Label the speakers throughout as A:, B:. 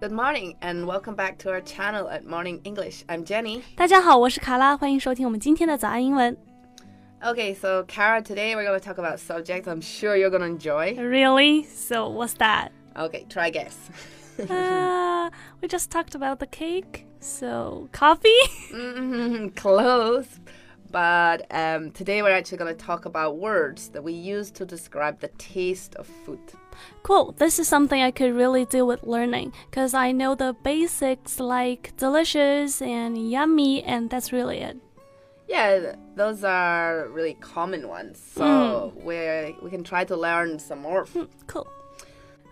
A: Good morning and welcome back to our channel at Morning English. I'm Jenny.
B: 大家好，我是卡拉，欢迎收听我们今天的早安英文。
A: Okay, so Kara, today we're going to talk about subjects I'm sure you're going to enjoy.
B: Really? So what's that?
A: Okay, try guess.
B: uh, we just talked about the cake. So coffee?
A: Mm, Close. But um, today we're actually going to talk about words that we use to describe the taste of food.
B: Cool. This is something I could really do with learning because I know the basics like delicious and yummy, and that's really it.
A: Yeah, those are really common ones. So we we can try to learn some more.
B: Cool.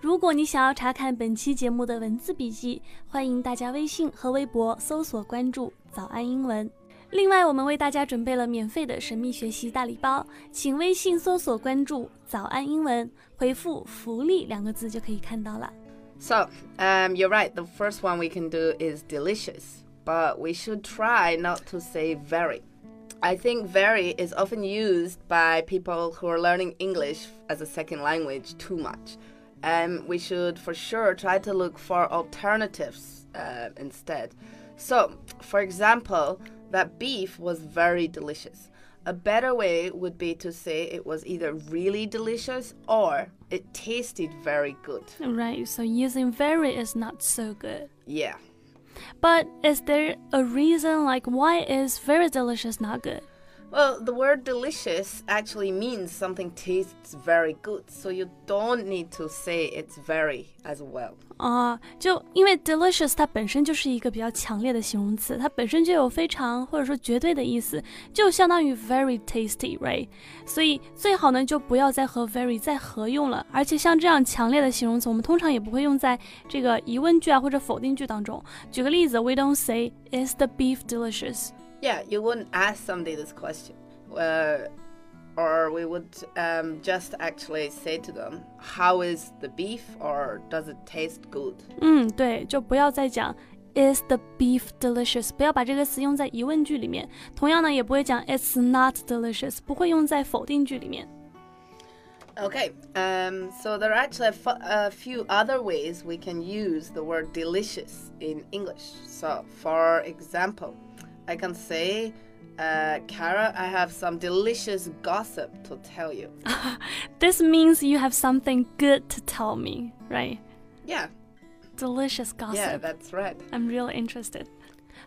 B: 如果你想要查看本期节目的文字笔记，欢迎大家微信和微博搜索关注“早安英文”。 另外，我们为大家准备了免费的神秘学习大礼包，请微信搜索关注“早安英文”，回复“福利”两个字就可以看到了。
A: So, um, you're right. The first one we can do is delicious, but we should try not to say very. I think very is often used by people who are learning English as a second language too much. Um, we should for sure try to look for alternatives uh, instead. So, for example, that beef was very delicious. A better way would be to say it was either really delicious or it tasted very good.
B: Right, so using very is not so good.
A: Yeah.
B: But is there a reason like why is very delicious not good?
A: Well, the word delicious actually means something tastes very good, so you don't need to say it's very as well.
B: 啊、就因为 delicious 它本身就是一个比较强烈的形容词，它本身就有非常或者说绝对的意思，就相当于 very tasty，right？所以最好呢就不要再和 very 再合用了。而且像这样强烈的形容词，我们通常也不会用在这个疑问句啊或者否定句当中。举个例子，We don't say Is the beef delicious？
A: Yeah, you wouldn't ask somebody this question. Uh, or we would um, just actually say to them, How is the beef? or Does it taste good?
B: 嗯，对，就不要再讲 Is the beef delicious？不要把这个词用在疑问句里面。同样呢，也不会讲 It's not delicious，不会用在否定句里面。
A: Okay, um, so there are actually a, fu- a few other ways we can use the word delicious in English. So, for example, I can say, uh, Kara, I have some delicious gossip to tell you.
B: This means you have something good to tell me, right?
A: Yeah,
B: Delicious gossip.
A: yeah, that's right.
B: I'm really interested.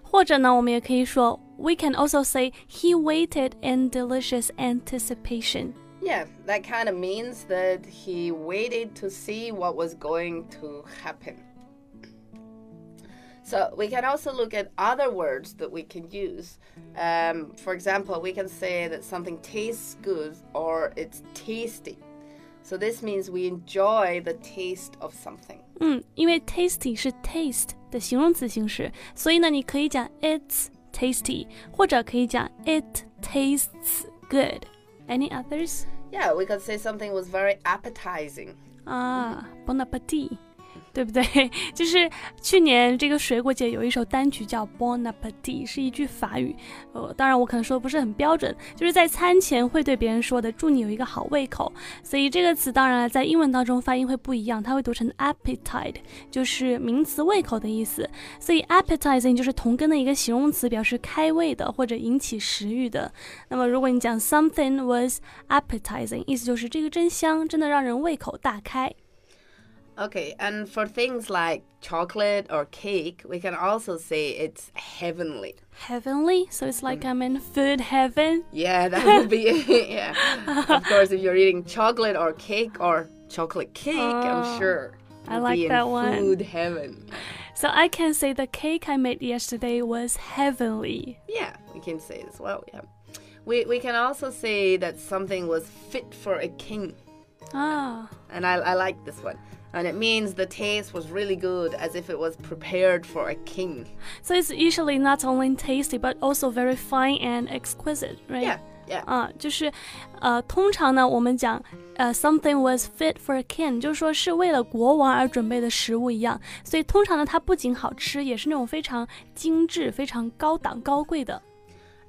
B: 或者呢，我们也可以说，We can also say he waited in delicious anticipation.
A: Yeah, that kind of means that he waited to see what was going to happen. So we can also look at other words that we can use. Um, for example, we can say that something tastes good or it's tasty. So this means we enjoy the taste of something.
B: 嗯，因为 tasty 是 taste 的形容词形式，所以呢，你可以讲 It's tasty，或者可以讲 It tastes good. Any others?
A: Yeah, we could say something was very appetizing.
B: 啊，Bon appetit， 对不对？就是去年这个水果节有一首单曲叫 Bon appetit，是一句法语。呃，当然我可能说的不是很标准，就是在餐前会对别人说的，祝你有一个好胃口。所以这个词当然了，在英文当中发音会不一样，它会读成 appetite，就是名词胃口的意思。所以 appetizing 就是同根的一个形容词，表示开胃的或者引起食欲的。那么如果你讲 something was appetizing，意思就是这个真香，真的让人胃口大开。
A: Okay, and for things like chocolate or cake, we can also say it's heavenly.
B: heavenly. So it's like I'm in food heaven.
A: Yeah, that would be it. yeah. of course, if you're eating chocolate or cake or chocolate cake,
B: Oh,
A: I'm sure
B: I like that one.
A: Food heaven.
B: So I can say the cake I made yesterday was heavenly.
A: Yeah, we can say as well. Yeah, we we can also say that something was fit for a king,
B: Ah,
A: and I I like this one And it means the taste was really good, as if it was prepared for a king.
B: so it's usually not only tasty but also very fine and exquisite, right?
A: Yeah, yeah.
B: 啊，就是，呃，通常呢，我们讲，呃，something was fit for a king，就是说是为了国王而准备的食物一样。所以通常呢，它不仅好吃，也是那种非常精致、非常高档、高贵的。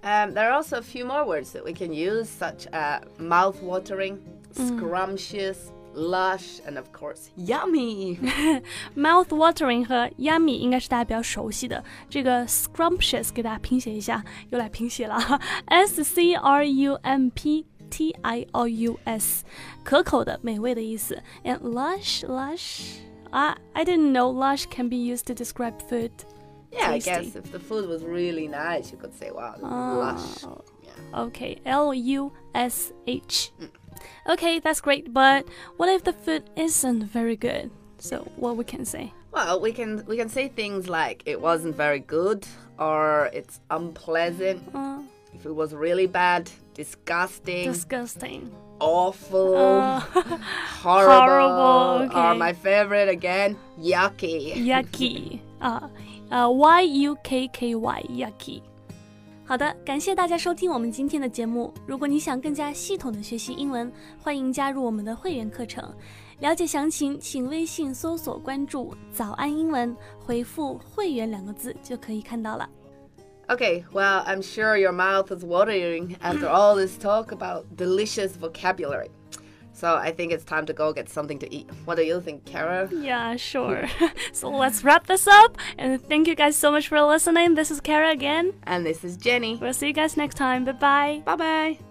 A: Um, there are also a few more words that we can use, such as mouth-watering, scrumptious, lush, and of course, yummy.
B: Mouth watering 和 yummy 应该是大家比较熟悉的。这个 scrumptious 给大家拼写一下，又来拼写了，S C R U M P T I O U S，可口的、美味的意思。And lush, lush. I I didn't know lush can be used to describe food.
A: Yeah,
B: Tasty.
A: I guess if the food was really nice, you could say, wow, lush.
B: Oh.
A: Yeah.
B: Okay, L U S H. Okay, that's great. But what if the food isn't very good? So what we can say?
A: Well, we can we can say things like it wasn't very good or it's unpleasant.
B: Uh,
A: If it was really bad, disgusting,
B: disgusting.
A: awful,
B: Uh,
A: horrible,
B: horrible,
A: or my favorite again, yucky.
B: yucky 啊呃 y u k k y yucky。好的，感谢大家收听我们今天的节目。如果你想更加系统的学习英文，欢迎加入我们的会员课程。了解详情，请微信搜索关注“早安英文”，回复“会员”两个字就可以看到了。
A: Okay, well, I'm sure your mouth is watering after all this talk about delicious vocabulary. So I think it's time to go get something to eat. What do you think, Kara?
B: Yeah, sure. so let's wrap this up. And thank you guys so much for listening. This is Kara again.
A: And this is Jenny.
B: We'll see you guys next time. Bye bye.
A: Bye bye.